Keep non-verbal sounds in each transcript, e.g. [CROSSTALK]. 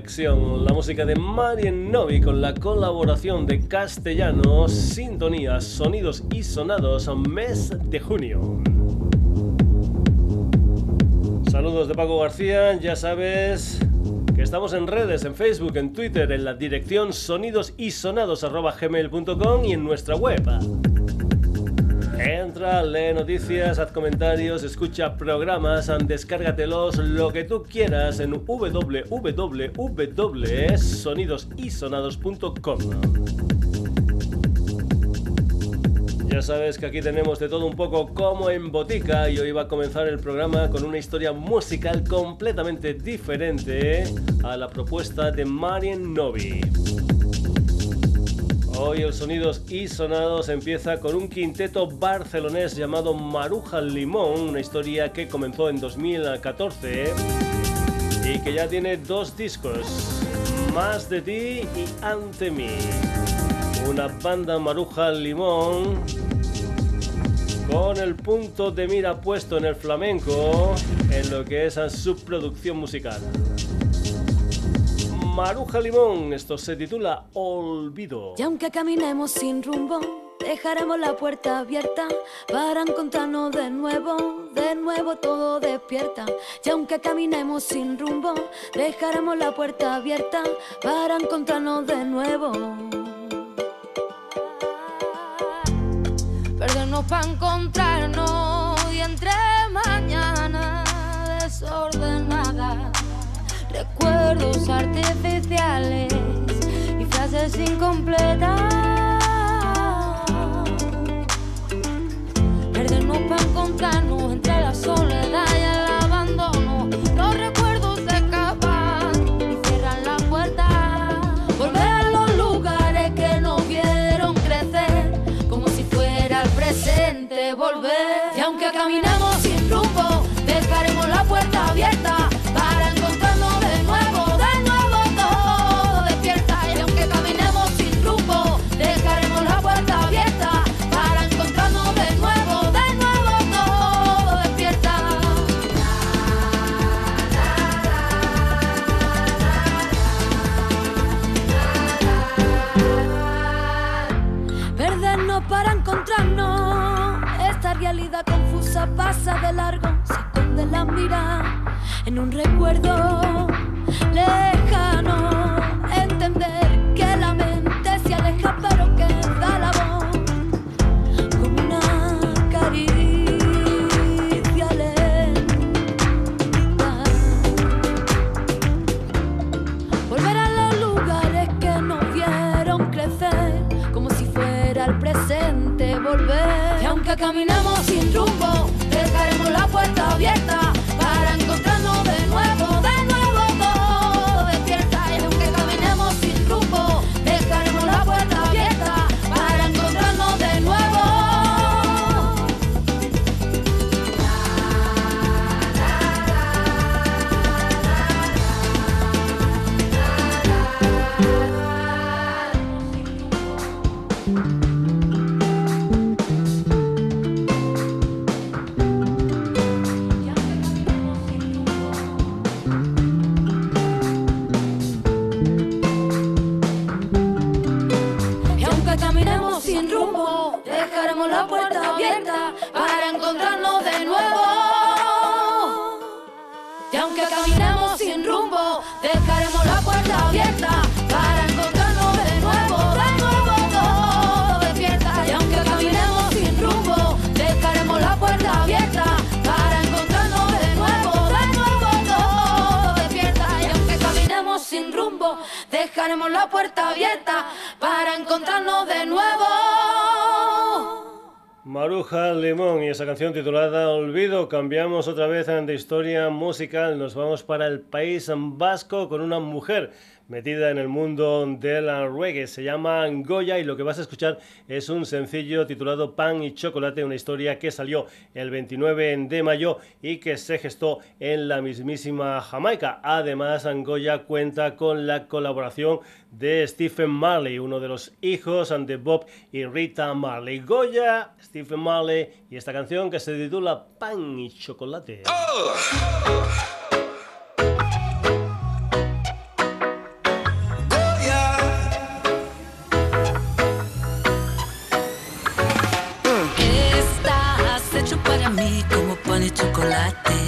la música de Marien Novi con la colaboración de Castellanos, Sintonías, Sonidos y Sonados, mes de junio. Saludos de Paco García, ya sabes que estamos en redes, en Facebook, en Twitter, en la dirección sonidosisonados.gmail.com y en nuestra web Entra, lee noticias, haz comentarios, escucha programas, descárgatelos, lo que tú quieras en www.sonidosisonados.com. Ya sabes que aquí tenemos de todo un poco como en botica y hoy va a comenzar el programa con una historia musical completamente diferente a la propuesta de Marien Novi. Hoy el Sonidos y Sonados empieza con un quinteto barcelonés llamado Maruja Limón, una historia que comenzó en 2014 y que ya tiene dos discos, Más de ti y Ante mí. Una banda Maruja Limón con el punto de mira puesto en el flamenco en lo que es su producción musical. Maruja Limón, esto se titula Olvido. Y aunque caminemos sin rumbo, dejaremos la puerta abierta para encontrarnos de nuevo, de nuevo todo despierta. Y aunque caminemos sin rumbo, dejaremos la puerta abierta para encontrarnos de nuevo. Perdernos para encontrarnos y entre mañana desordenada recuerdos artificiales y frases incompletas. Perdernos para encontrarnos entre la soledad y el abandono. Los recuerdos se escapan y cierran la puerta. Volver a los lugares que nos vieron crecer, como si fuera el presente. Volver y aunque caminemos sin rumbo, dejaremos la puerta abierta. Pasa de largo, se esconde la mira en un recuerdo lejano. Entender que la mente se aleja, pero que da la voz como una caricia lenta. Volver a los lugares que nos vieron crecer, como si fuera el presente volver. Y aunque caminamos la puerta abierta para encontrarnos de nuevo. Maruja Limón y esa canción titulada Olvido. Cambiamos otra vez de historia musical. Nos vamos para el país vasco con una mujer metida en el mundo de la reggae. Se llama Goya y lo que vas a escuchar es un sencillo titulado Pan y Chocolate, una historia que salió el 29 de mayo y que se gestó en la mismísima Jamaica. Además, Goya cuenta con la colaboración de Stephen Marley, uno de los hijos de Bob y Rita Marley. Goya, Stephen Marley y esta canción que se titula Pan y Chocolate. Oh. Chocolate.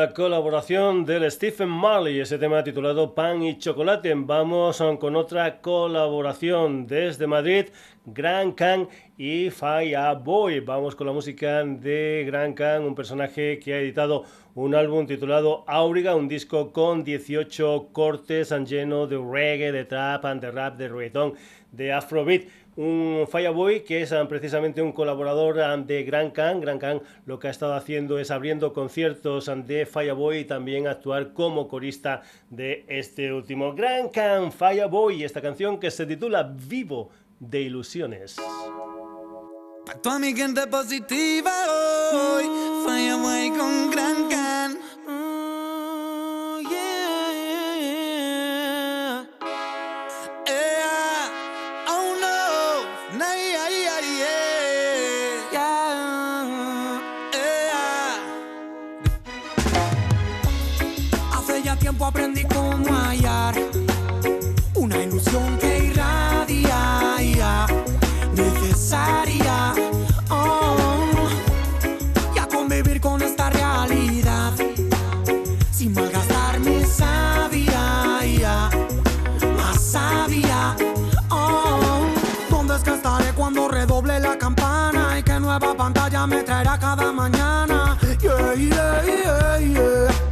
La colaboración del Stephen Marley, ese tema titulado Pan y Chocolate. Vamos con otra colaboración desde Madrid, Gran Khan y Fireboy. Vamos con la música de Gran Khan, un personaje que ha editado un álbum titulado Auriga, un disco con 18 cortes lleno de reggae, de trap, de rap, de reggaeton, de afrobeat un Fireboy que es ah, precisamente un colaborador ah, de Gran Can. Gran Can lo que ha estado haciendo es abriendo conciertos ah, de Fireboy y también actuar como corista de este último. Gran Can, Fireboy, esta canción que se titula Vivo de Ilusiones. Mi gente positiva hoy, Fireboy con Gran Can. Me traerá cada mañana? Yeah, yeah, yeah, yeah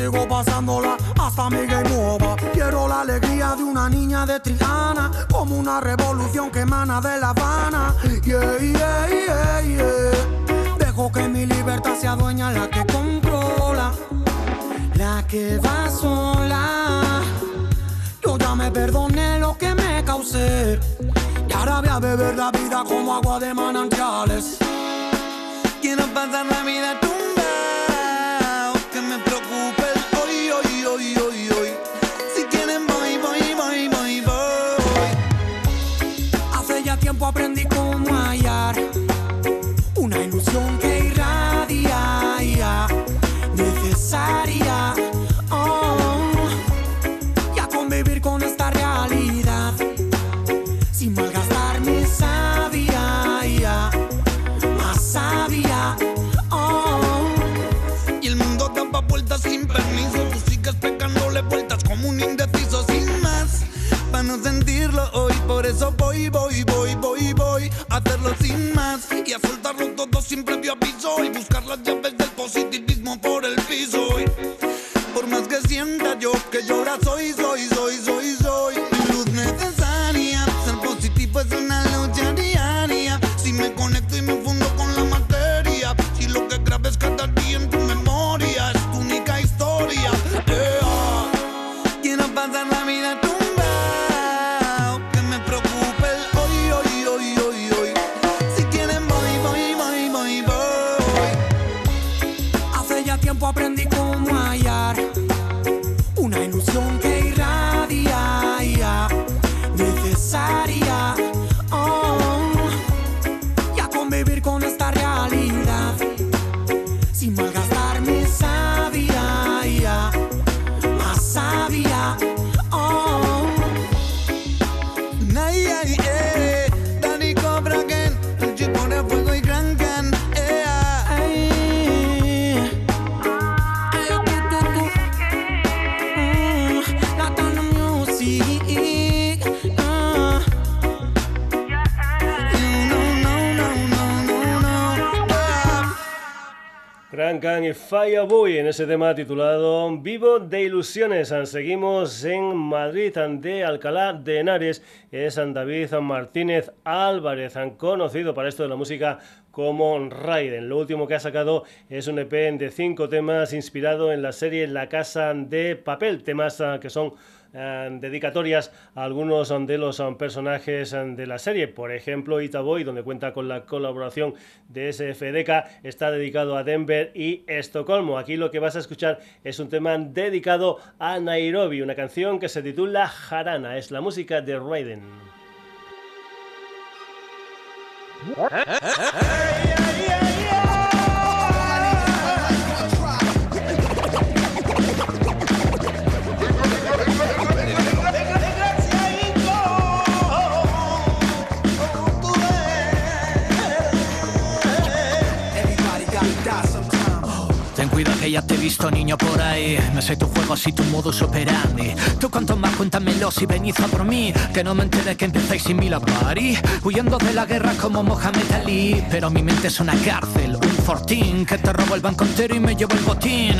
sigo pasándola hasta mi game over. Quiero la alegría de una niña de Triana, como una revolución que emana de La Habana. Yeah, yeah, yeah, yeah. Dejo que mi libertad sea dueña la que controla, la que va sola. Yo ya me perdoné lo que me causé. Y ahora voy a beber la vida como agua de manantiales. Quiero pasar la vida sentirlo hoy, por eso voy, voy, voy, voy hacerlo sin más y a soltarlo todo sin previo aviso y buscar las llaves Can y Fireboy en ese tema titulado Vivo de Ilusiones. Seguimos en Madrid, de Alcalá de Henares. Es David Martínez Álvarez, conocido para esto de la música como Raiden. Lo último que ha sacado es un EP de cinco temas inspirado en la serie La Casa de Papel, temas ah, que son dedicatorias a algunos de los personajes de la serie. Por ejemplo, Itaboy, donde cuenta con la colaboración de SFDK, está dedicado a Denver y Estocolmo. Aquí lo que vas a escuchar es un tema dedicado a Nairobi, una canción que se titula Jarana. Es la música de Raiden. Que ya te he visto niño por ahí. Me sé tu juego así tu modus operandi. Tú cuanto más cuéntamelo si venís a por mí. Que no me entere que empecéis sin mí la party Huyendo de la guerra como Mohamed Ali. Pero mi mente es una cárcel, un fortín Que te robo el banco entero y me llevo el botín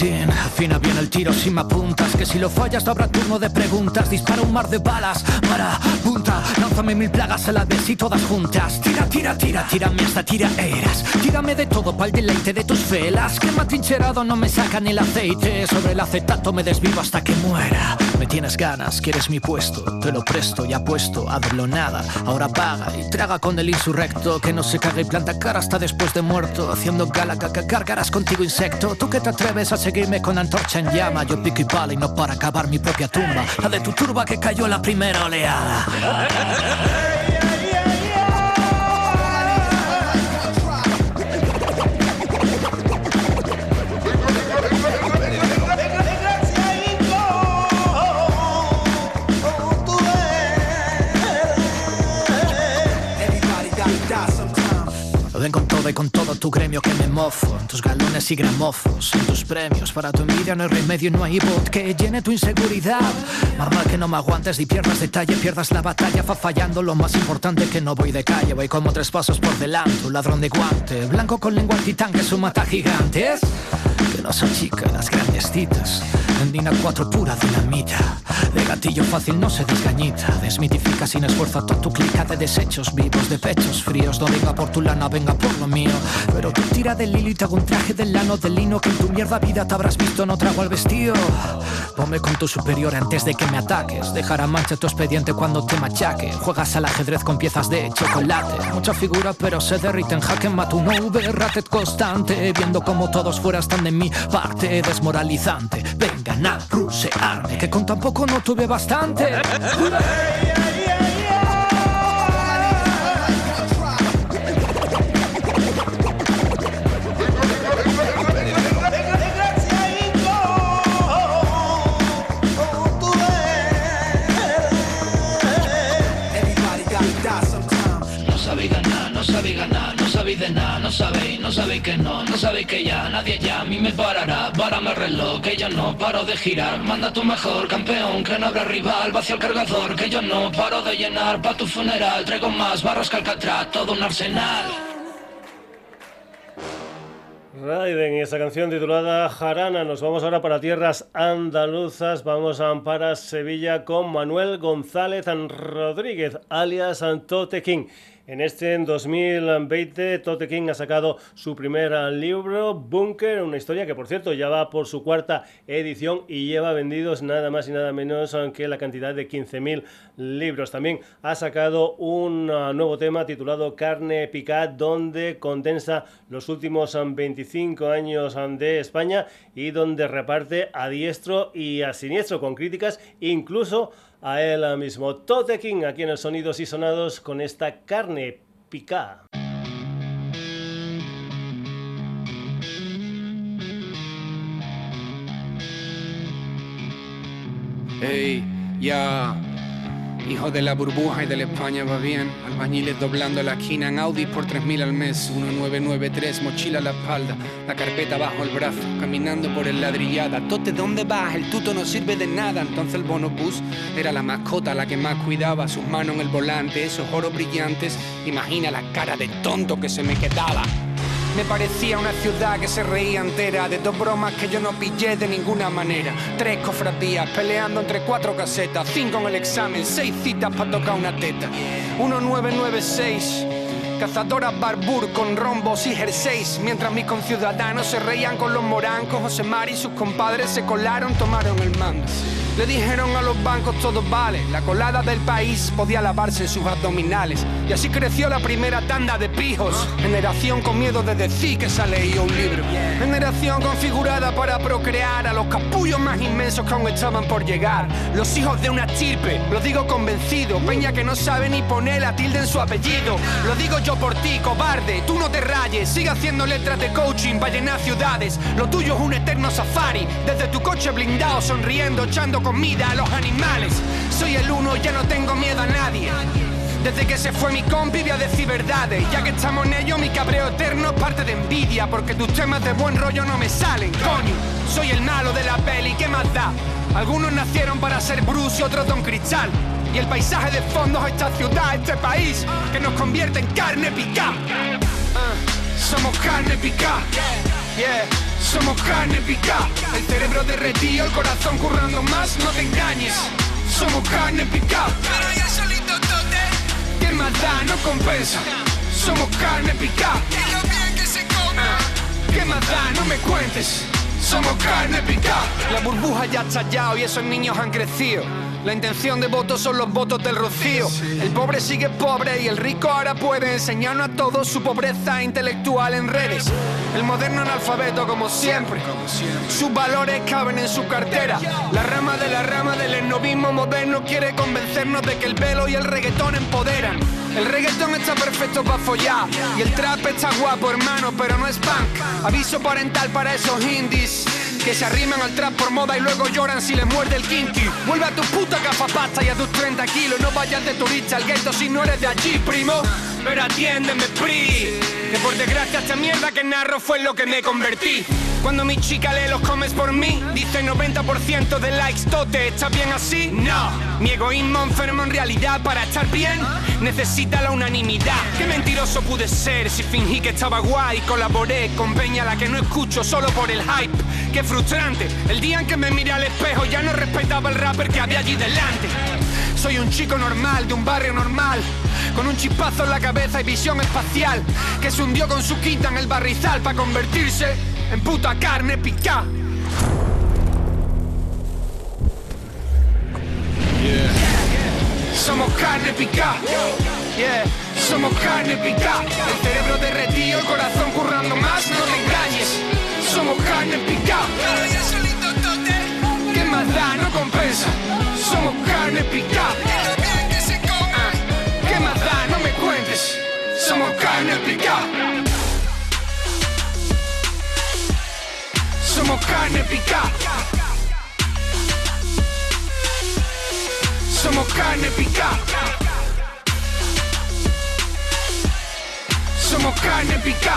Afina bien el tiro si me apuntas Que si lo fallas habrá turno de preguntas. Dispara un mar de balas para punta. Lánzame mil plagas a la vez y todas juntas. Tira, tira, tira, tírame hasta tira eras Tírame de todo pa'l deleite de tus velas. Que me trincherado no me sacan el aceite. Sobre el acetato me desvivo hasta que muera. Me tienes ganas, quieres mi puesto. Te lo presto y apuesto, hazlo nada. Ahora paga y traga con el insurrecto. Que no se cague y planta cara hasta después de muerto. Haciendo gala, caca, cargarás contigo insecto. Tú que te atreves a seguir seguirme con antorcha en llama. Yo pico y pala y no para acabar mi propia tumba. La de tu turba que cayó la primera oleada. Con todo tu gremio que me mofo tus galones y gramofos, en tus premios. Para tu envidia no hay remedio no hay bot que llene tu inseguridad. Normal que no me aguantes y pierdas detalle Pierdas la batalla, fa fallando Lo más importante que no voy de calle. Voy como tres pasos por delante, un ladrón de guante Blanco con lengua titán que su mata gigantes. Que no son chicas las grandes citas Dina 4 pura dinamita De gatillo fácil no se desgañita. Desmitifica sin esfuerzo toda tu clica de desechos vivos De pechos fríos, no venga por tu lana, venga por lo mío. Pero tú tira del hilo y te hago un traje de lano de lino Que en tu mierda vida te habrás visto, no trago al vestido. Ponme con tu superior antes de que me ataques. Dejará mancha tu expediente cuando te machaque. Juegas al ajedrez con piezas de chocolate. Mucha figura pero se derrite en jaque Mata un ratet constante. Viendo como todos fuera están de mi parte. Desmoralizante, vengan a rusearme Que con tan poco no tuve bastante [LAUGHS] de nada, no sabéis, no sabéis que no, no sabéis que ya nadie ya a mí me parará, párame el reloj, que yo no paro de girar, manda tu mejor campeón, que no habrá rival, vacía el cargador, que yo no paro de llenar, pa' tu funeral, traigo más barras que todo un arsenal. Raiden y esa canción titulada Jarana. Nos vamos ahora para tierras andaluzas. Vamos a para Sevilla con Manuel González Rodríguez, alias Antote King. En este 2020, Tote King ha sacado su primer libro, Bunker, una historia que, por cierto, ya va por su cuarta edición y lleva vendidos nada más y nada menos que la cantidad de 15.000 libros. También ha sacado un nuevo tema titulado Carne Picada, donde condensa los últimos 25 años de España y donde reparte a diestro y a siniestro con críticas, incluso a él mismo. Tote King aquí en el Sonidos y Sonados con esta carne picada. Hey, ya. Hijo de la burbuja y de la España va bien. Albañiles doblando la esquina en Audi por 3.000 al mes. 1993, mochila a la espalda, la carpeta bajo el brazo, caminando por el ladrillada. Tote, ¿dónde vas? El tuto no sirve de nada. Entonces el bonobús era la mascota, la que más cuidaba. Sus manos en el volante, esos oros brillantes. Imagina la cara de tonto que se me quedaba. Me parecía una ciudad que se reía entera de dos bromas que yo no pillé de ninguna manera. Tres cofradías peleando entre cuatro casetas, cinco en el examen, seis citas para tocar una teta. 1996 cazadoras barbur con rombos y jerseys, mientras mis conciudadanos se reían con los morancos, José Mari y sus compadres se colaron, tomaron el mando. Le dijeron a los bancos todo vale, la colada del país podía lavarse en sus abdominales. Y así creció la primera tanda de pijos. Generación con miedo de decir que se ha leído un libro. Generación configurada para procrear a los capullos más inmensos que aún estaban por llegar. Los hijos de una chirpe, lo digo convencido. Peña que no sabe ni poner la tilde en su apellido. Lo digo yo por ti, cobarde, tú no te rayes. Sigue haciendo letras de coaching para llenar ciudades. Lo tuyo es un eterno safari. Desde tu coche blindado, sonriendo, echando comida a los animales. Soy el uno, ya no tengo miedo a nadie. Desde que se fue mi compi voy a decir verdades Ya que estamos en ello mi cabreo eterno es parte de envidia Porque tus temas de buen rollo no me salen, coño Soy el malo de la peli, ¿qué más da? Algunos nacieron para ser Bruce y otros Don Cristal Y el paisaje de fondo es esta ciudad, este país Que nos convierte en carne pica Somos carne pica Yeah somos carne pica, el cerebro derretido, el corazón currando más, no te engañes. Somos carne pica, pero ya solito tote. ¿Qué más da? No compensa. Somos carne pica, y lo bien que se come. ¿Qué más da? No me cuentes. Somos carne pica. La burbuja ya ha estallado y esos niños han crecido. La intención de voto son los votos del rocío. El pobre sigue pobre y el rico ahora puede enseñarnos a todos su pobreza intelectual en redes. El moderno analfabeto como siempre. Sus valores caben en su cartera. La rama de la rama del esnovismo moderno quiere convencernos de que el velo y el reggaetón empoderan. El reggaetón está perfecto para follar y el trap está guapo, hermano, pero no es punk. Aviso parental para esos indies que se arriman al trap por moda y luego lloran si les muerde el kinky. Vuelve a tu puta pasta y a tus 30 kilos. No vayas de turista al gueto si no eres de allí, primo. Pero atiéndeme, pri. Que por desgracia esta mierda que narro fue lo que me convertí. Cuando mi chica lee los comes por mí, dice 90% de likes, ¿tote está bien así? No. Mi egoísmo enfermo en realidad para estar bien necesita la unanimidad. Qué mentiroso pude ser si fingí que estaba guay. Colaboré con Peña la que no escucho solo por el hype. Qué frustrante. El día en que me miré al espejo ya no respetaba el rapper que había allí delante. Soy un chico normal, de un barrio normal, con un chispazo en la cabeza y visión espacial, que se hundió con su quinta en el barrizal para convertirse en puta carne pica. Somos carne pica. Yeah. Somos carne pica. El cerebro derretido, el corazón currando más, no te engañes. Somos carne pica. Pero ya solito tote. ¿Qué más da? No compensa. Somos carne pica. Y lo bien que se come. ¿Qué más da? No me cuentes. Somos carne pica. Somos carne pica. Somos carne pica. Somos carne pica.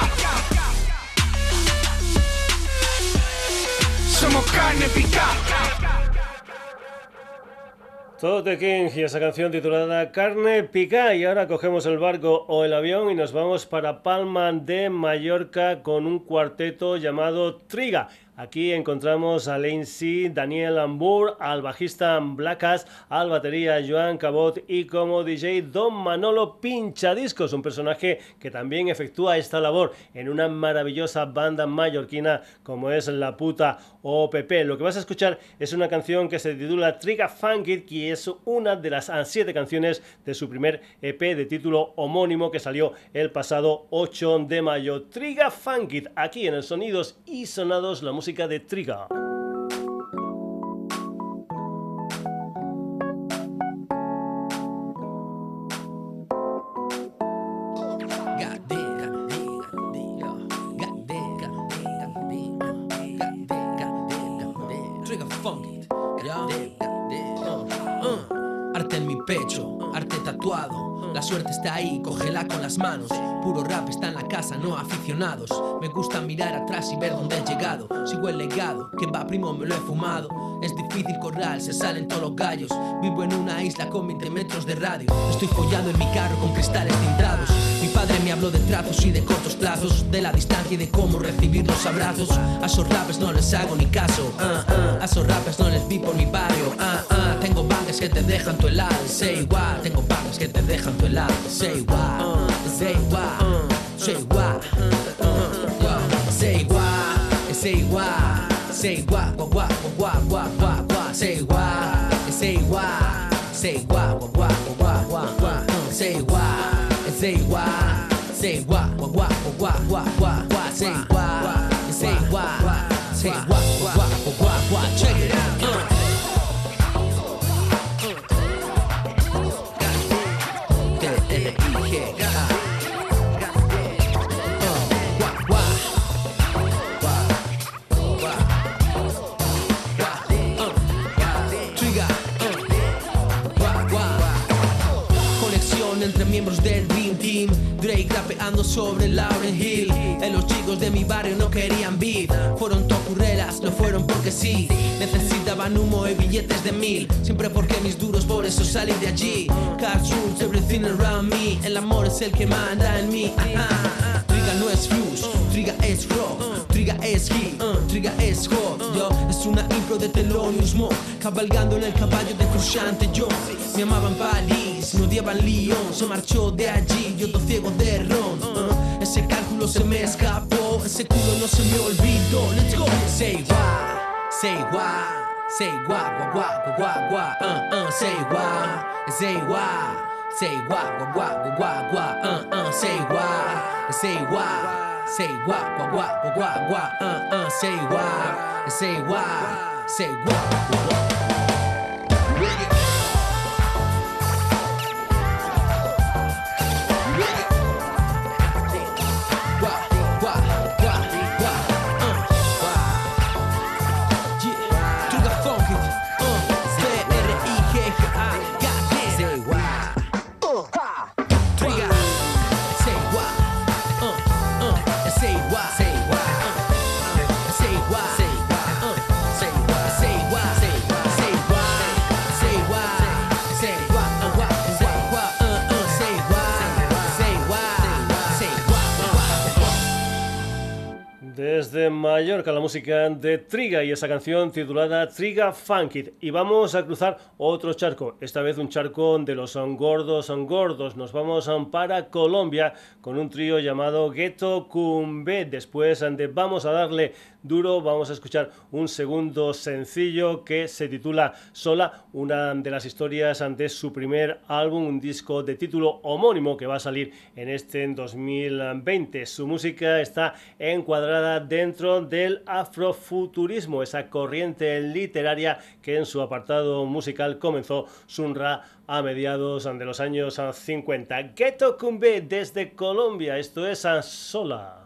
Somos carne pica. Tote King y esa canción titulada Carne Pica. Y ahora cogemos el barco o el avión y nos vamos para Palma de Mallorca con un cuarteto llamado Triga. Aquí encontramos a Lacey, Daniel Ambur, al bajista Blackas, al batería Joan Cabot y como DJ Don Manolo Pinchadiscos, un personaje que también efectúa esta labor en una maravillosa banda mallorquina como es La Puta OPP. Lo que vas a escuchar es una canción que se titula Triga Funkit, que es una de las siete canciones de su primer EP de título homónimo que salió el pasado 8 de mayo. Triga Funkit, aquí en el Sonidos y Sonados, la música música de Triga. Arte en mi pecho, arte tatuado. La suerte está ahí, cógela con las manos. Puro rap está no aficionados. Me gusta mirar atrás y ver dónde he llegado. Sigo el legado, que va primo me lo he fumado. Es difícil corral, se salen todos los gallos. Vivo en una isla con 20 metros de radio. Estoy follando en mi carro con cristales tintados. Mi padre me habló de trazos y de cortos plazos, de la distancia y de cómo recibir los abrazos. A esos rappers no les hago ni caso. ah, ah. A esos rappers no les vi por mi barrio. ah. Tengo bandas que te dejan tu helado. Say igual. Tengo bandas que te dejan tu helado. Say igual. Igual. Say igual. Say igual. Say igual. Say igual. Gua gua gua gua gua gua. Say igual. Say igual. Say igual. Gua gua gua gua gua. Say igual. Say igual. Say igual. Gua gua gua gua gua gua. Say igual. Say igual. Say igual. Gua gua gua gua. Drake rapeando sobre Lauren Hill. En los chicos de mi barrio no querían beat. Fueron tocurrelas, no fueron porque sí. Necesitaban humo y billetes de mil. Siempre porque mis duros, por eso salí de allí. Cartoons, everything around me. El amor es el que manda en mí. Ajá. Triga no es fuse, Triga es rock Triga es hit, Triga es hot Yo, es una impro de smoke Cabalgando en el caballo de Frusciante John Me amaban París, me Lyon Se marchó de allí, yo todo ciego de ron uh. Ese cálculo se me escapó Ese culo no se me olvidó Let's go Say why, say why Say why, wah, wah, wah, uh, uh, say why, say why, say why, wah, wah, wah, wah, uh, uh, say why, say why, say why, wah, wah, wah, wah, uh, uh, say why, say why, say why, wah, wah. Desde Mallorca, la música de Triga y esa canción titulada Triga Funk It. Y vamos a cruzar otro charco, esta vez un charco de los son gordos, son gordos. Nos vamos para Colombia con un trío llamado Ghetto Cumbe. Después de Vamos a darle duro, vamos a escuchar un segundo sencillo que se titula Sola, una de las historias de su primer álbum, un disco de título homónimo que va a salir en este en 2020. Su música está encuadrada dentro del afrofuturismo, esa corriente literaria que en su apartado musical comenzó Sunra a mediados de los años 50. Ghetto Cumbe desde Colombia, esto es a sola,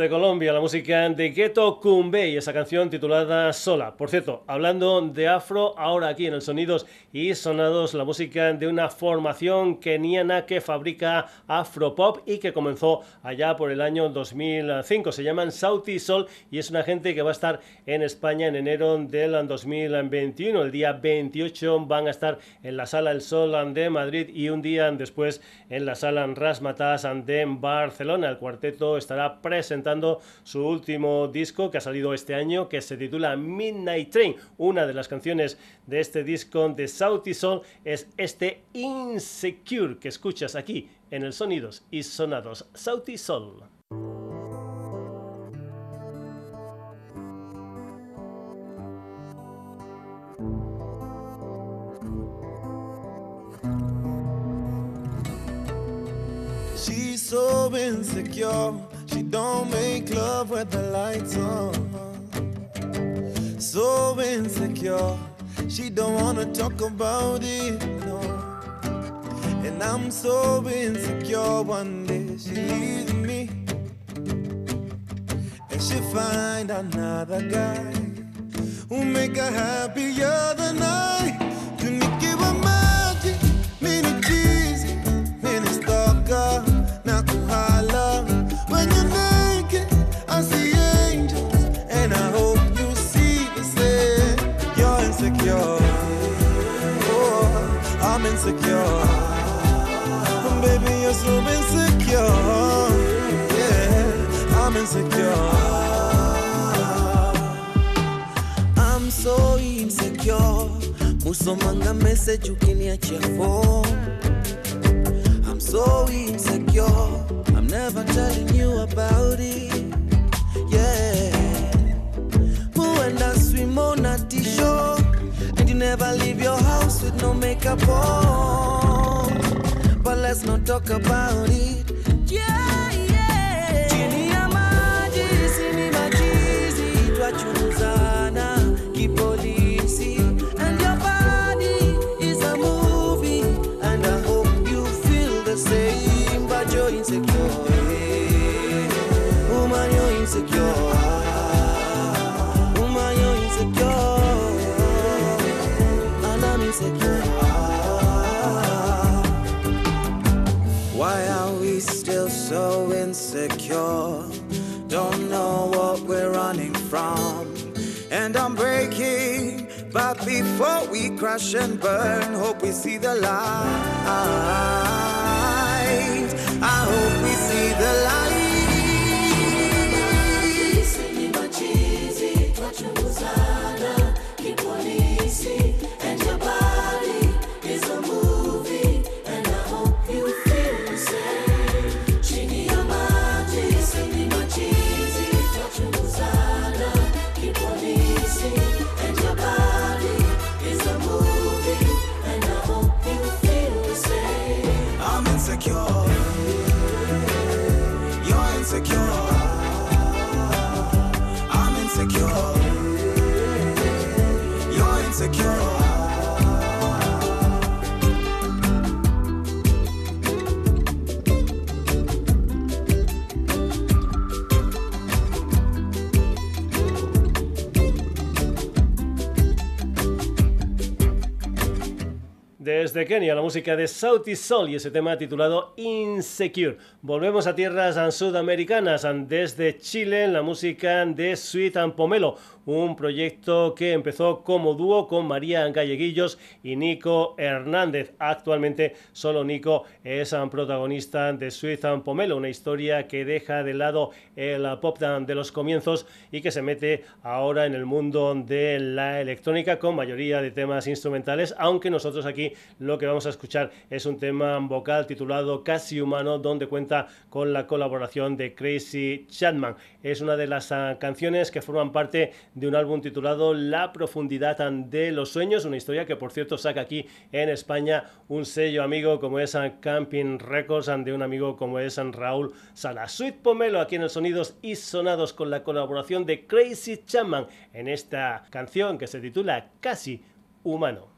de Colombia, la música de Ghetto Cumbe y esa canción titulada Sola. Por cierto, hablando de afro, ahora aquí en el Sonidos y Sonados, la música de una formación keniana que fabrica afropop y que comenzó allá por el año 2005. Se llaman Sauti Sol y es una gente que va a estar en España en enero del 2021. El día 28 van a estar en la Sala El Sol de Madrid y un día después en la Sala Rasmatas de Barcelona. El cuarteto estará su último disco que ha salido este año, que se titula Midnight Train. Una de las canciones de este disco de Sauti Soul es este Insecure que escuchas aquí en el Sonidos y Sonados. Sauti Soul. She don't make love with the lights on. So insecure, she don't wanna talk about it, no. And I'm so insecure, one day she leaves me. And she find another guy who make her happier than I. Tunikiwa maji, mini cheesy, mini stalker, na insecure. Baby, you're so insecure, yeah, I'm insecure. I'm so insecure. Musomanga message ukiniachia phone. I'm so insecure. I'm never telling you about it. Never leave your house with no makeup on. But let's not talk about it. Breaking, But before we crash and burn, hope we see the light. I hope we see the light. Desde Kenia, la música de Sauti Sol y ese tema titulado Insecure. Volvemos a tierras sudamericanas, desde Chile, la música de Sweet and Pomelo, un proyecto que empezó como dúo con María Galleguillos y Nico Hernández. Actualmente solo Nico es protagonista de Sweet and Pomelo, una historia que deja de lado el pop de los comienzos y que se mete ahora en el mundo de la electrónica con mayoría de temas instrumentales, aunque nosotros aquí lo que vamos a escuchar es un tema vocal titulado Casi Humano, donde cuenta con la colaboración de Crazy Chapman. Es una de las ah, canciones que forman parte de un álbum titulado La profundidad de los sueños, una historia que por cierto saca aquí en España un sello amigo como es ah, Camping Records ah, de un amigo como es Raúl Sala. Sweet Pomelo aquí en Sonidos y Sonados con la colaboración de Crazy Chapman en esta canción que se titula Casi Humano.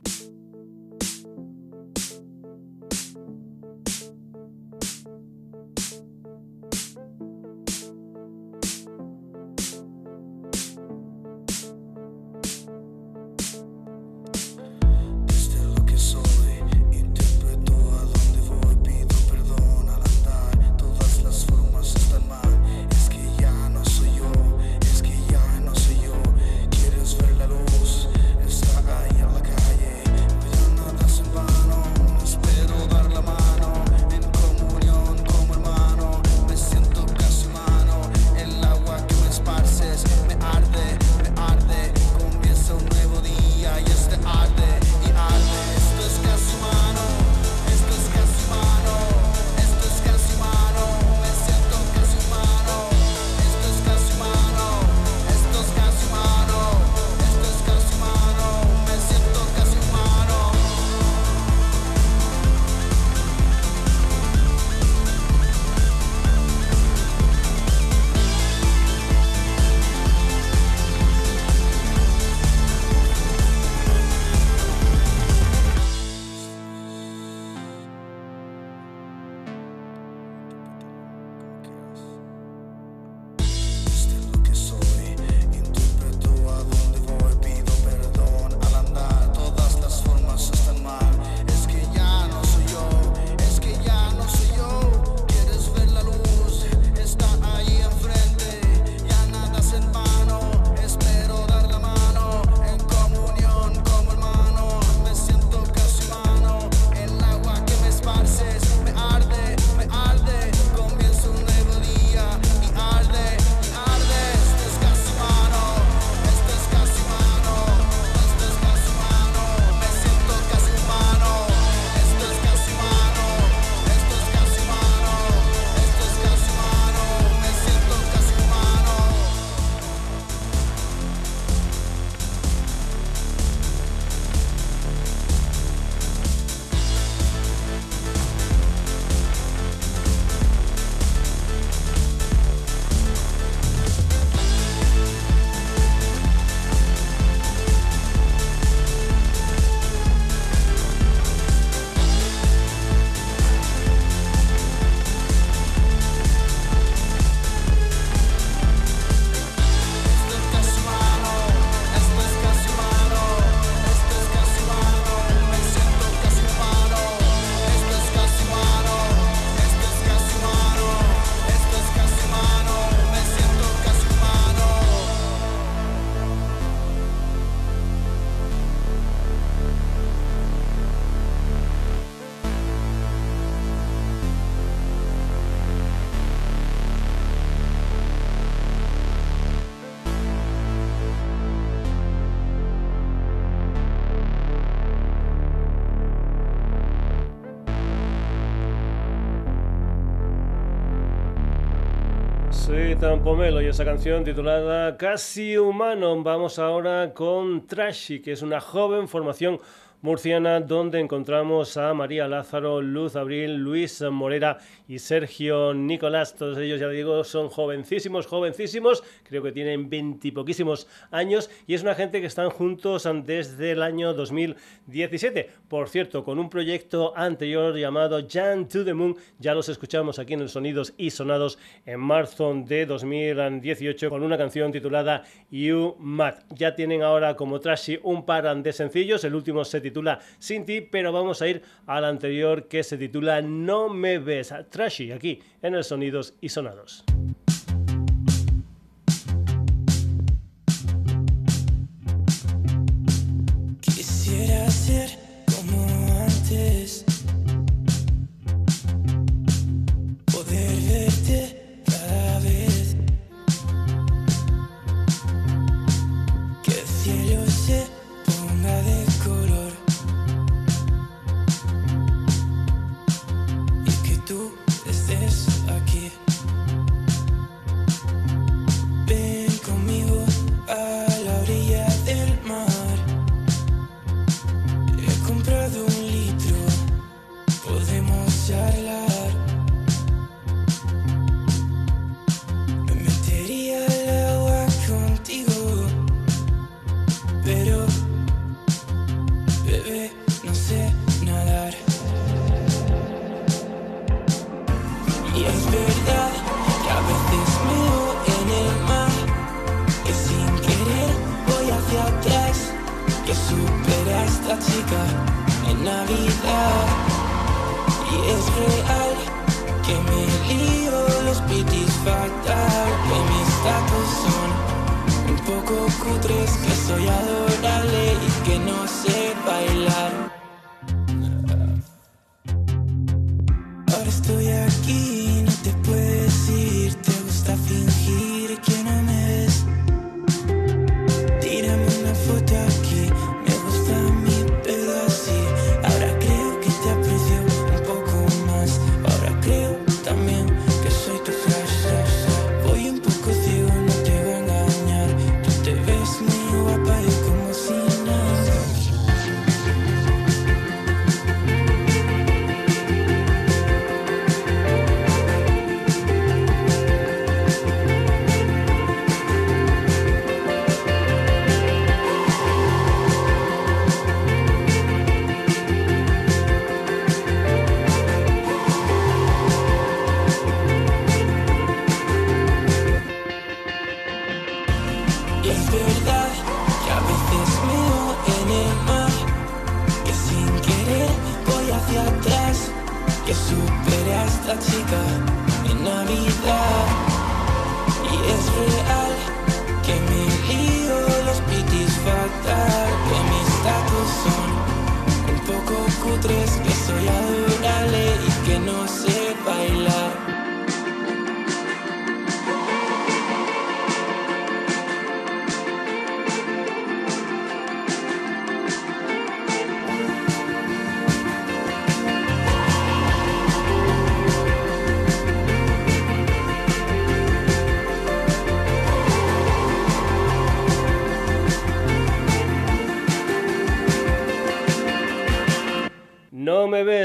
Tan Pomelo y esa canción titulada Casi Humano. Vamos ahora con Trashy, que es una joven formación murciana, donde encontramos a María Lázaro, Luz Abril, Luis Morera y Sergio Nicolás. Todos ellos, ya digo, son jovencísimos, jovencísimos, creo que tienen veintipoquísimos años y es una gente que están juntos desde el año 2017. Por cierto, con un proyecto anterior llamado Jan to the Moon, ya los escuchamos aquí en el Sonidos y Sonados en marzo de 2018 con una canción titulada You Mad. Ya tienen ahora como trashy un par de sencillos, el último se titula Sin ti, pero vamos a ir al anterior que se titula No me ves. Trashy aquí en el Sonidos y Sonados.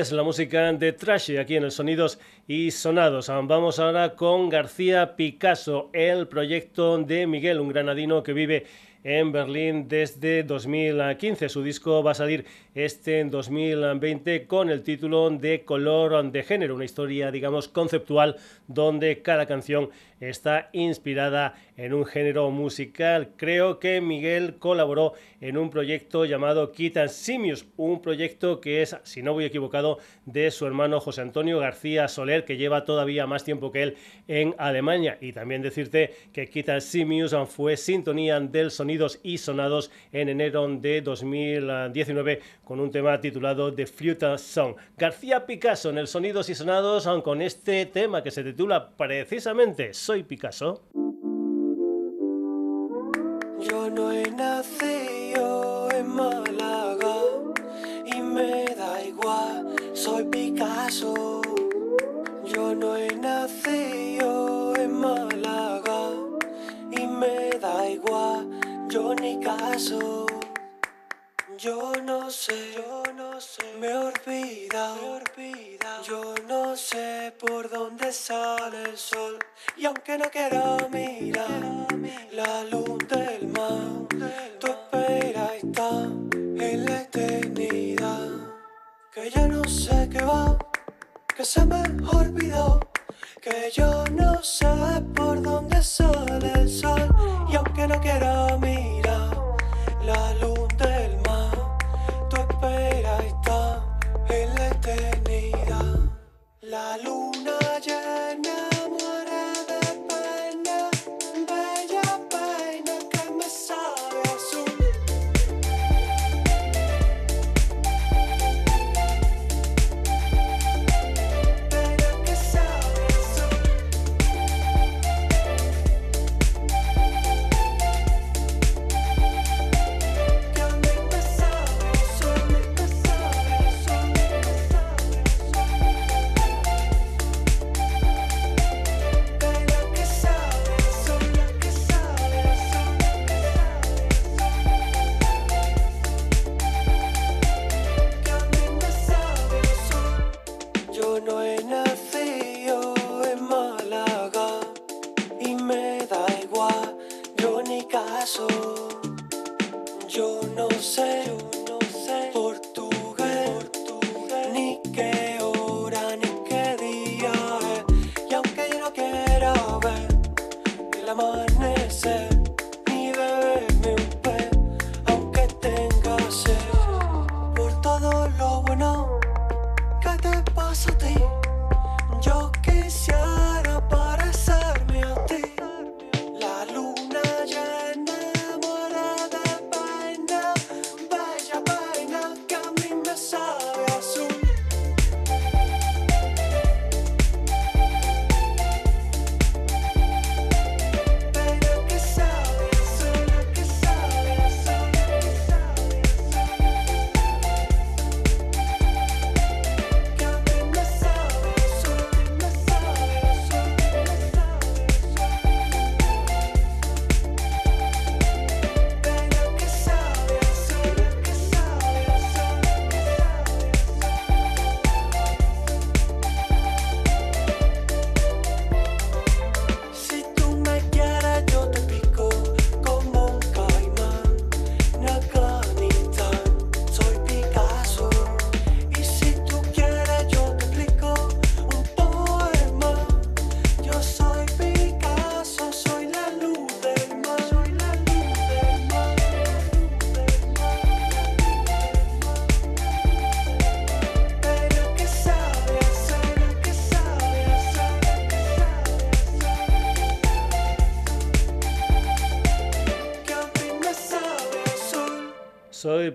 Ves la música de Trashy aquí en el Sonidos y Sonados. Vamos ahora con García Picasso, el proyecto de Miguel, un granadino que vive en Berlín desde 2015. Su disco va a salir este en 2020 con el título de Color de Género, una historia, digamos, conceptual donde cada canción está inspirada en un género musical. Creo que Miguel colaboró en un proyecto llamado Kitan Simius, un proyecto que es, si no voy equivocado, de su hermano José Antonio García Soler, que lleva todavía más tiempo que él en Alemania. Y también decirte que Kitan Simius fue sintonía del Sonidos y Sonados en enero de 2019 con un tema titulado The Flute Song. García Picasso en el Sonidos y Sonados con este tema que se titula precisamente Soy Picasso. Yo no he nacido en Málaga y me da igual, soy Picasso. Yo no he nacido yo ni caso. Yo no sé, yo no sé, me olvida. Yo no sé por dónde sale el sol. Y aunque no quiera mirar la luz del mar, tu espera está en la eternidad. Que ya no sé qué va, que se me olvidó. Que yo no sé por dónde sale el sol. Y aunque no quiera mirar la luz del mar, tu espera está en la eternidad. La luna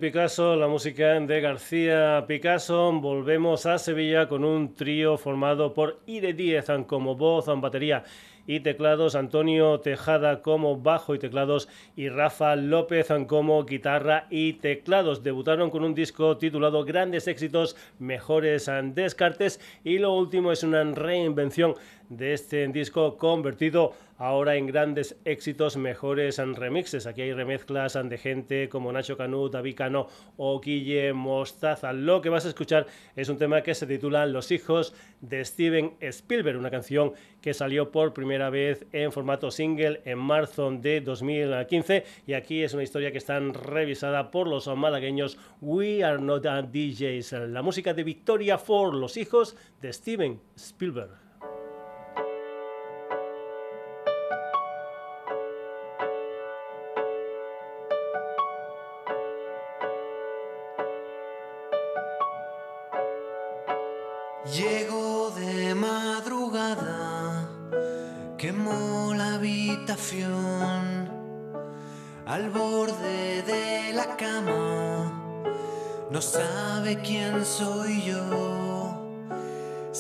Picasso, la música de García Picasso. Volvemos a Sevilla con un trío formado por Ire Díez como voz, batería y teclados, Antonio Tejada como bajo y teclados y Rafa López como guitarra y teclados. Debutaron con un disco titulado Grandes éxitos, mejores descartes y lo último es una reinvención de este disco convertido ahora en grandes éxitos, mejores remixes. Aquí hay remezclas de gente como Nacho Canut, David Cano o Guille Mostaza. Lo que vas a escuchar es un tema que se titula Los hijos de Steven Spielberg, una canción que salió por primera vez en formato single en marzo de 2015 y aquí es una historia que está revisada por los malagueños We Are Not DJs, la música de Victoria for Los hijos de Steven Spielberg.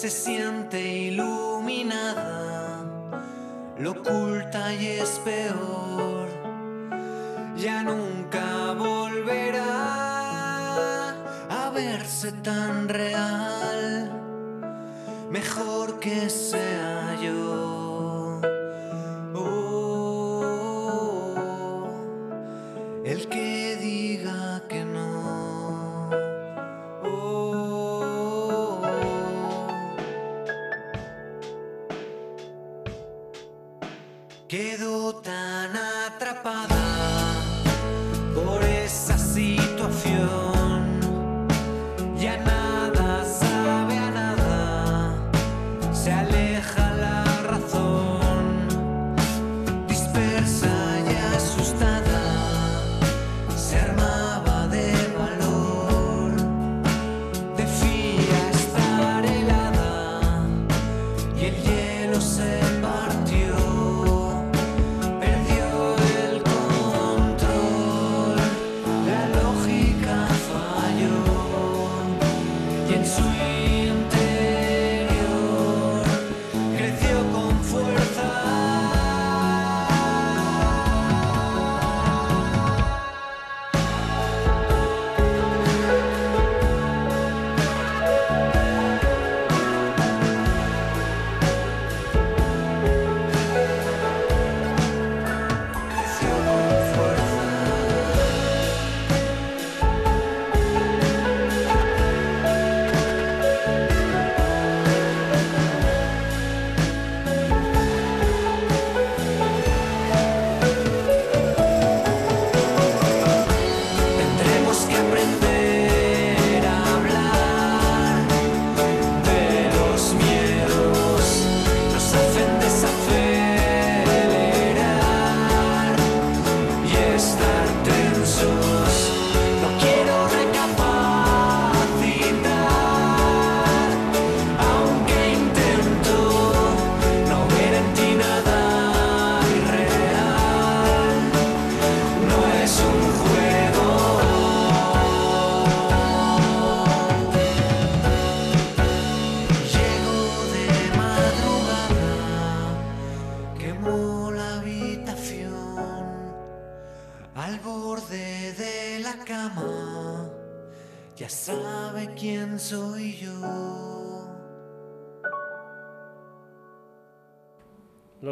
Se siente iluminada, lo oculta y es peor. Ya nunca volverá a verse tan real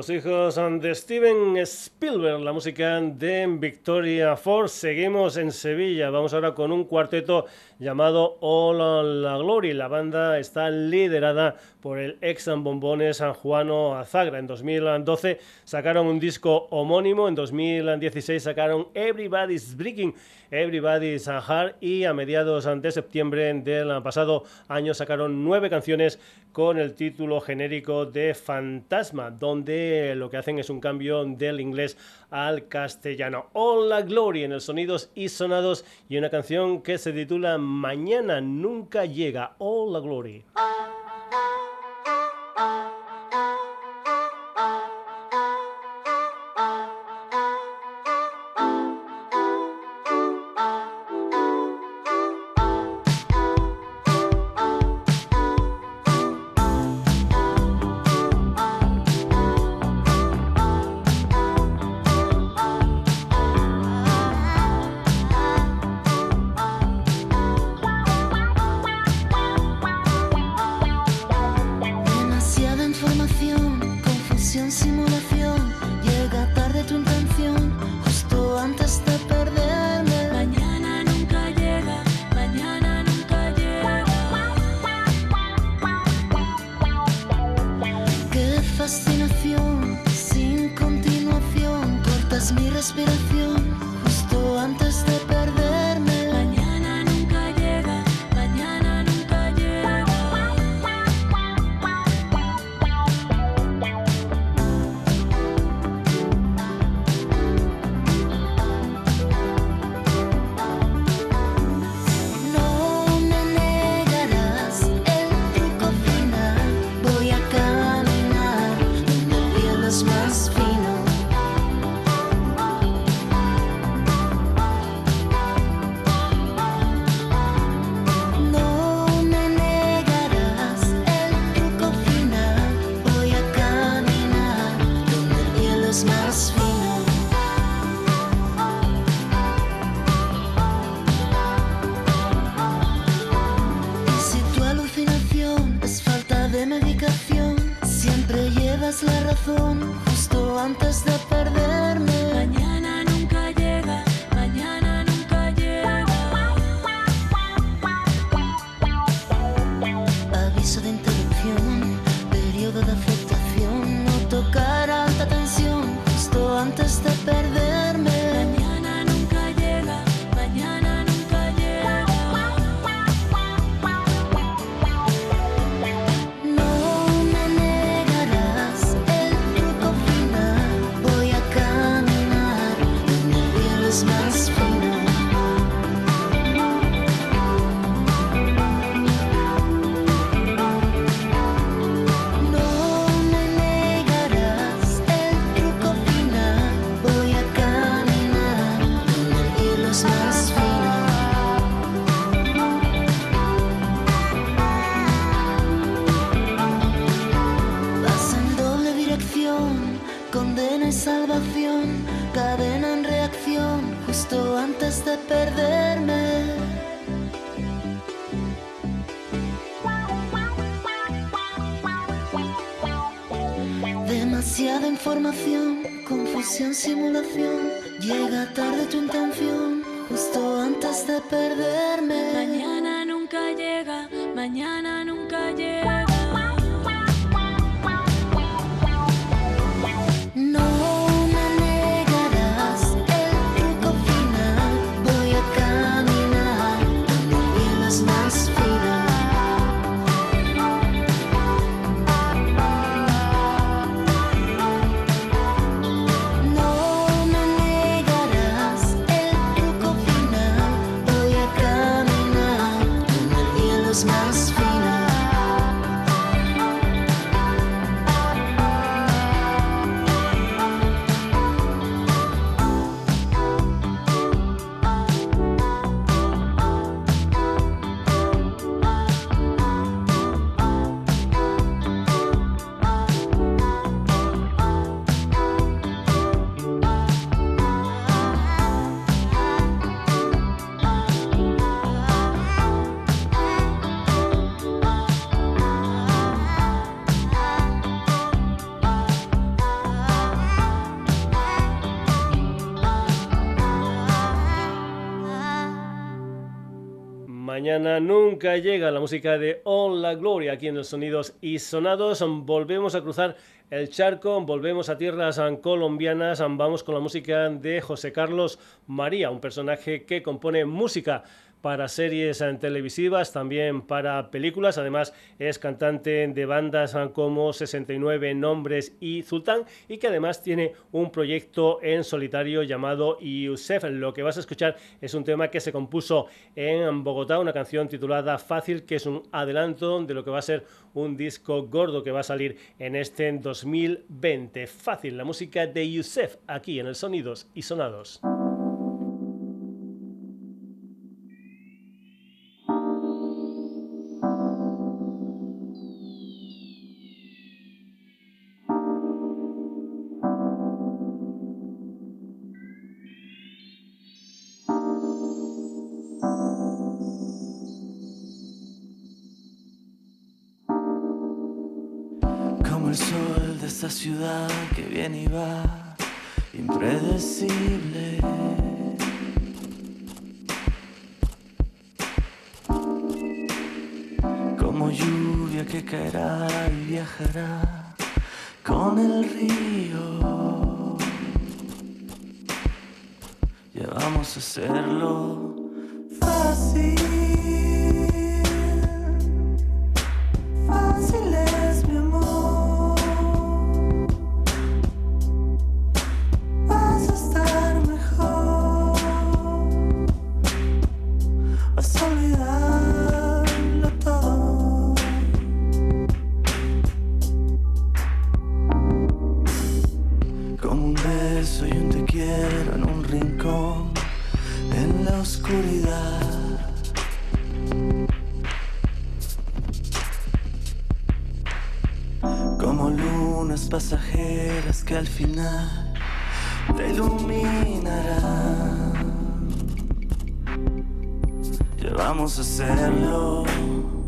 Los hijos de Steven Spielberg, la música de Victoria Ford. Seguimos en Sevilla. Vamos ahora con un cuarteto llamado All La Glory. La banda está liderada por el ex bombone San Juano Azagra. En 2012 sacaron un disco homónimo. En 2016 sacaron Everybody's Breaking. Everybody's a Heart y a mediados de septiembre del pasado año sacaron nueve canciones con el título genérico de Fantasma, donde lo que hacen es un cambio del inglés al castellano. All the Glory en el sonidos y sonados y una canción que se titula Mañana nunca llega. Hola Glory. Ah. Mañana nunca llega la música de All la Gloria aquí en los Sonidos y Sonados. Volvemos a cruzar el charco, volvemos a tierras colombianas, vamos con la música de José Carlos María, un personaje que compone música para series televisivas, también para películas. Además, es cantante de bandas como 69 Nombres y Zultán y que además tiene un proyecto en solitario llamado Yusef. Lo que vas a escuchar es un tema que se compuso en Bogotá, una canción titulada Fácil, que es un adelanto de lo que va a ser un disco gordo que va a salir en este 2020. Fácil, la música de Yusef aquí en el Sonidos y Sonados. Fácil esto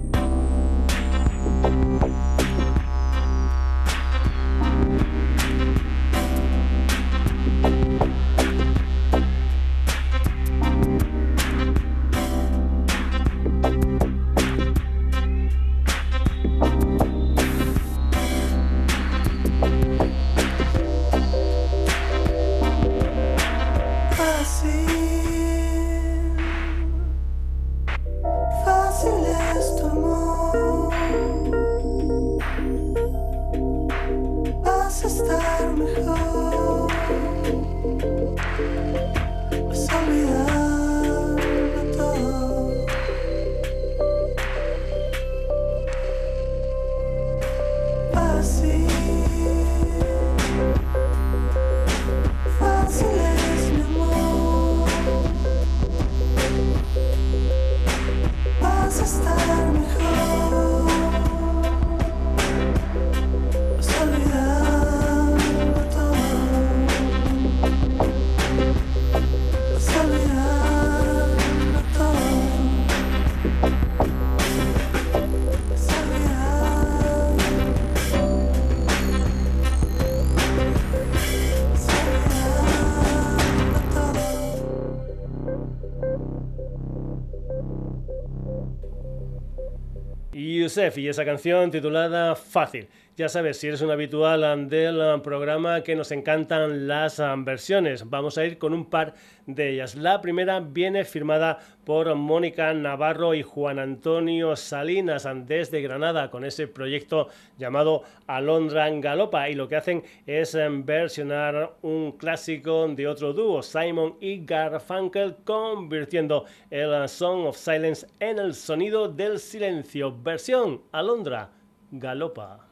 Y esa canción titulada Fácil. Ya sabes, si eres un habitual del programa, que nos encantan las versiones. Vamos a ir con un par de ellas. La primera viene firmada por Mónica Navarro y Juan Antonio Salinas desde Granada con ese proyecto llamado Alondra Galopa y lo que hacen es versionar un clásico de otro dúo, Simon y Garfunkel, convirtiendo el Song of Silence en el sonido del silencio. Versión Alondra Galopa.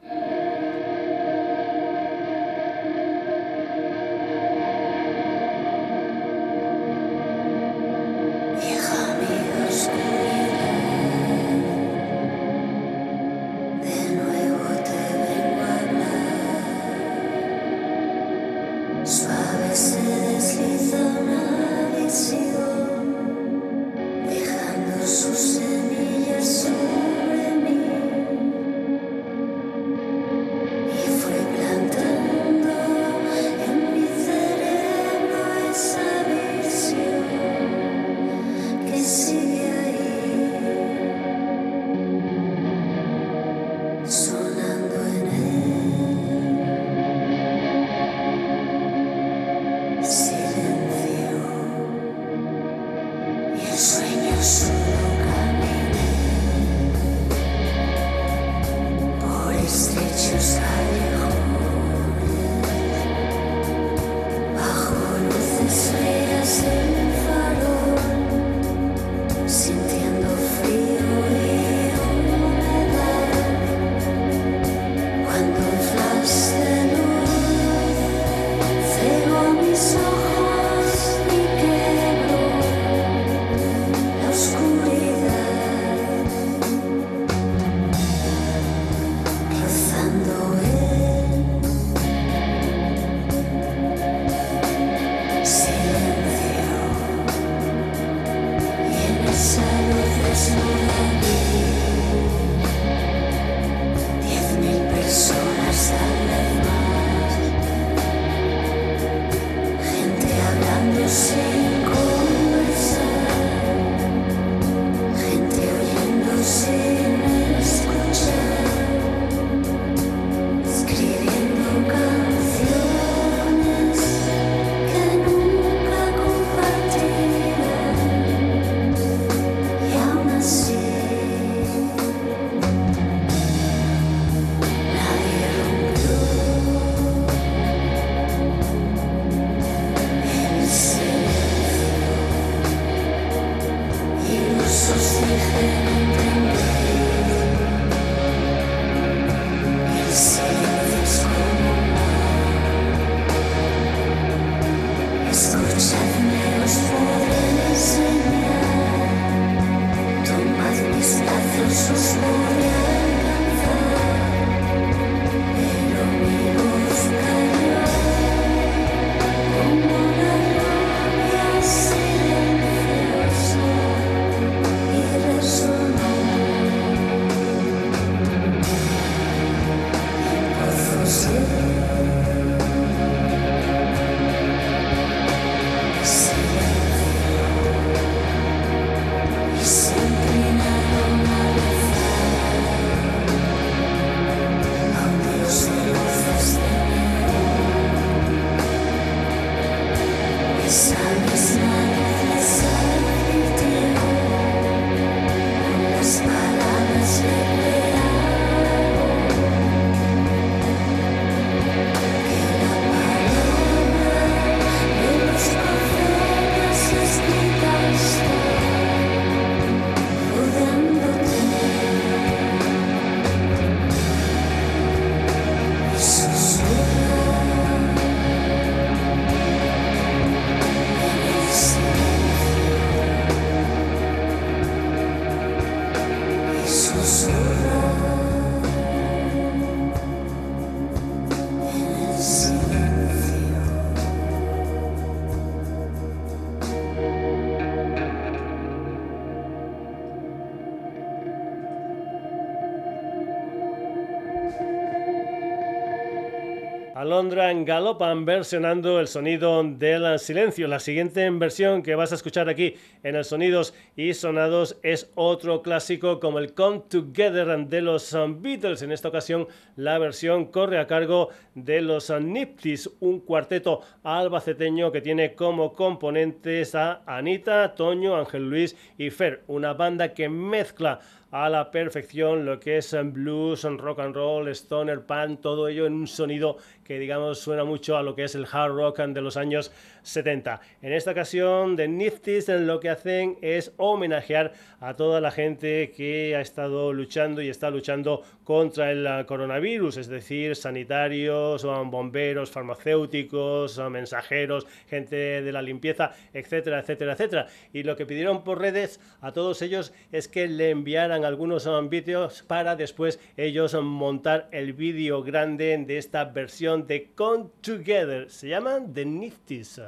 Alondra Galopan versionando el sonido del silencio. La siguiente versión que vas a escuchar aquí en el Sonidos y Sonados es otro clásico como el Come Together de los Beatles. En esta ocasión la versión corre a cargo de los Niptis, un cuarteto albaceteño que tiene como componentes a Anita, Toño, Ángel Luis y Fer, una banda que mezcla a la perfección lo que es blues, rock and roll, stoner, pan, todo ello en un sonido que digamos suena mucho a lo que es el hard rock de los años 70. En esta ocasión de Nifties lo que hacen es homenajear a toda la gente que ha estado luchando y está luchando contra el coronavirus, es decir, sanitarios, bomberos, farmacéuticos, mensajeros, gente de la limpieza, etcétera, etcétera, etcétera. Y lo que pidieron por redes a todos ellos es que le enviaran algunos vídeos para después ellos montar el vídeo grande de esta versión de Come Together. Se llaman The Nifties.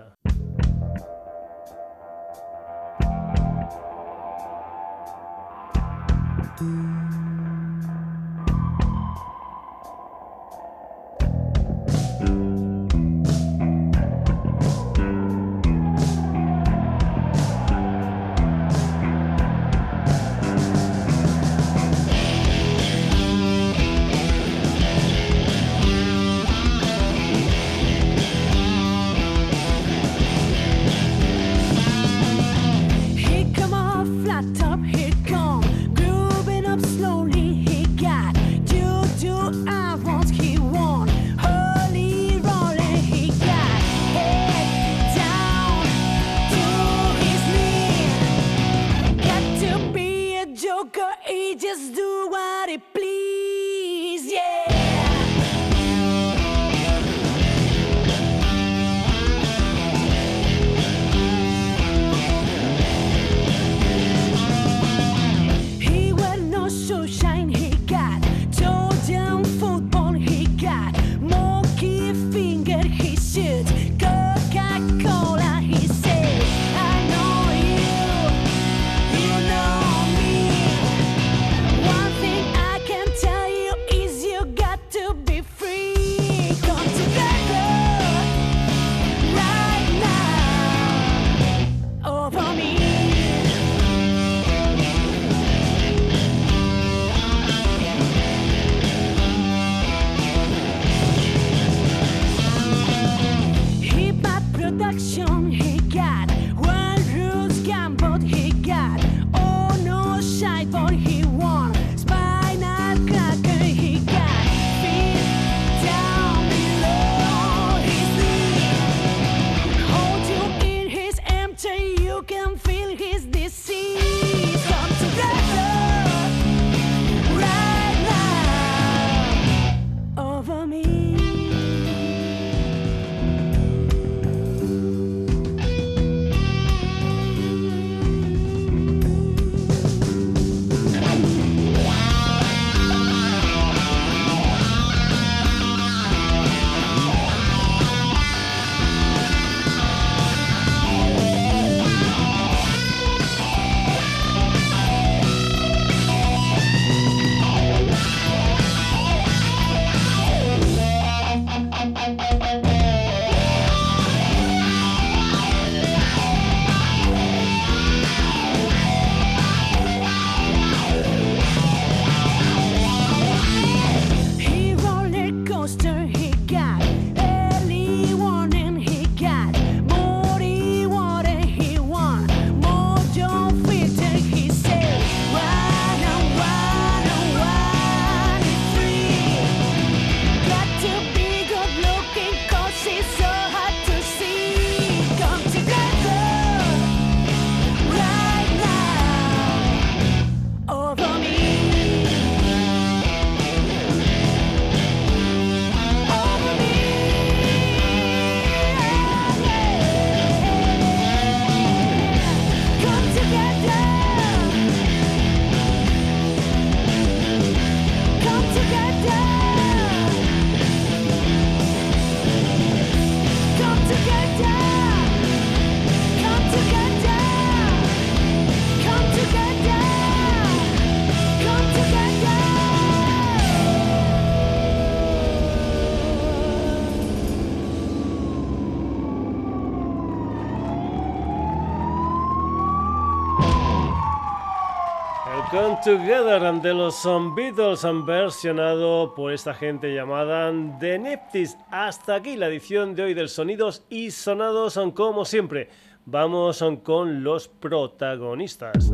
Together de los Beatles han versionado por esta gente llamada The Neptis. Hasta aquí la edición de hoy del Sonidos y Sonados, como siempre. Vamos con los protagonistas.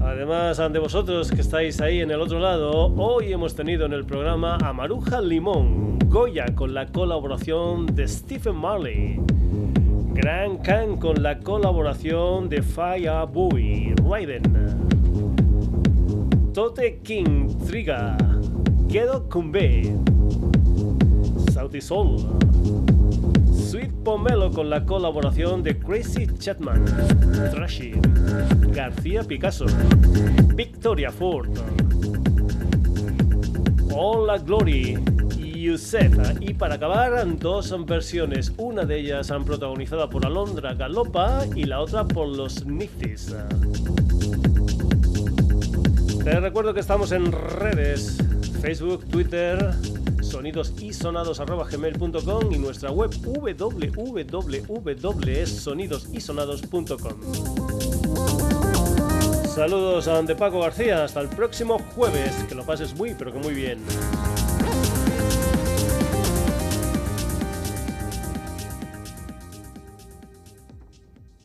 Además, ante vosotros que estáis ahí en el otro lado, hoy hemos tenido en el programa a Maruja Limón, Goya con la colaboración de Stephen Marley. Gran Can con la colaboración de Fire Boy, Raiden. Tote King, Triga, Quedo Kumbe, Sauti Soul. Sweet Pomelo con la colaboración de Crazy Chatman, Trashy, García Picasso, Victoria Ford, All la Glory, y para acabar, dos versiones, una de ellas han protagonizada por Alondra Galopa y la otra por los Nifties. Te recuerdo que estamos en redes, Facebook, Twitter, sonidos y nuestra web www.sonidosysonados.com. Saludos a de Paco García, hasta el próximo jueves, que lo pases muy pero que muy bien.